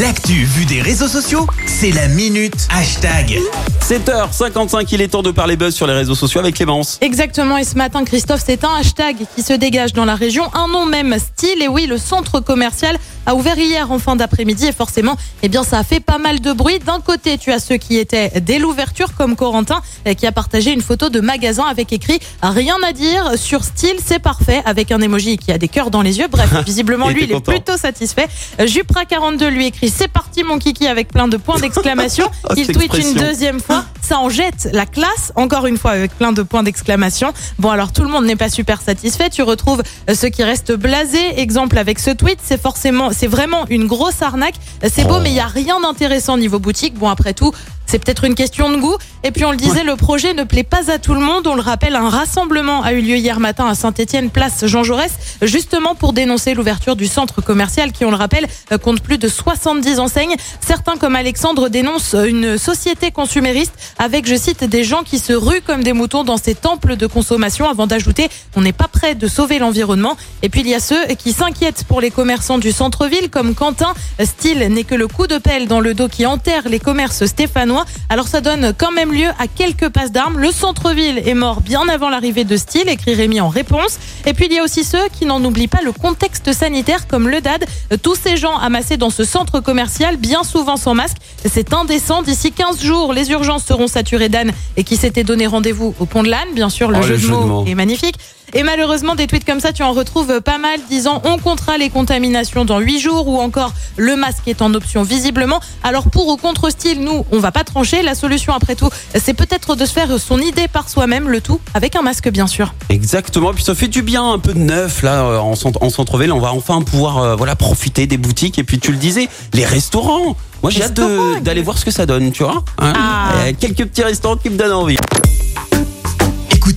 L'actu vue des réseaux sociaux, c'est la minute hashtag. 7h55, il est temps de parler buzz sur les réseaux sociaux avec Clémence. Exactement, et ce matin, Christophe, c'est un hashtag qui se dégage dans la région, un nom même, style, et oui, le centre commercial a ouvert hier en fin d'après-midi, et forcément, eh bien, ça a fait pas mal de bruit. D'un côté, tu as ceux qui étaient dès l'ouverture, comme Corentin, qui a partagé une photo de magasin avec écrit « Rien à dire sur style, c'est parfait », avec un emoji qui a des cœurs dans les yeux. Bref, visiblement, lui, il est plutôt satisfait. Jupra42 lui écrit « C'est parti, mon kiki », avec plein de points d'exclamation. Oh, il tweet une deuxième fois. Ça en jette la classe, encore une fois avec plein de points d'exclamation. Bon, alors tout le monde n'est pas super satisfait. Tu retrouves euh, ceux qui restent blasés. Exemple avec ce tweet, c'est forcément, c'est vraiment une grosse arnaque. Euh, C'est beau, Oh. mais il y a rien d'intéressant niveau boutique. Bon, après tout. C'est peut-être une question de goût. Et puis on le disait, le projet ne plaît pas à tout le monde. On le rappelle, un rassemblement a eu lieu hier matin à Saint-Étienne, place Jean Jaurès, justement pour dénoncer l'ouverture du centre commercial qui, on le rappelle, euh, compte plus de 70 enseignes. Certains, comme Alexandre, dénoncent euh, une société consumériste avec, je cite, des gens qui se ruent comme des moutons dans ces temples de consommation avant d'ajouter, on n'est pas prêt de sauver l'environnement. Et puis il y a ceux qui s'inquiètent pour les commerçants du centre-ville, comme Quentin. Style n'est que le coup de pelle dans le dos qui enterre les commerces stéphanois. Alors ça donne quand même lieu à quelques passes d'armes. Le centre-ville est mort bien avant l'arrivée de Style, écrit Rémi en réponse. Et puis il y a aussi ceux qui n'en oublient pas le contexte sanitaire, comme le DAD. Tous ces gens amassés dans ce centre commercial, bien souvent sans masque. C'est indécent. D'ici 15 jours, les urgences seront saturées d'ânes et qui s'étaient donné rendez-vous au pont de l'âne. Bien sûr, le, Oh, jeu, le de jeu de mots mots. est magnifique. Et malheureusement, des tweets comme ça, tu en retrouves pas mal disant on comptera les contaminations dans 8 jours ou encore le masque est en option visiblement. Alors pour ou contre style, nous, on va pas trancher. La solution après tout, c'est peut-être de se faire son idée par soi-même, le tout avec un masque bien sûr. Exactement, puis ça fait du bien, un peu de neuf là euh, en, cent- en centre-ville. On va enfin pouvoir euh, voilà profiter des boutiques et puis tu le disais, les restaurants. Moi j'ai hâte d'aller voir ce que ça donne, tu vois. hein. Ah. Euh, quelques petits restaurants qui me donnent envie.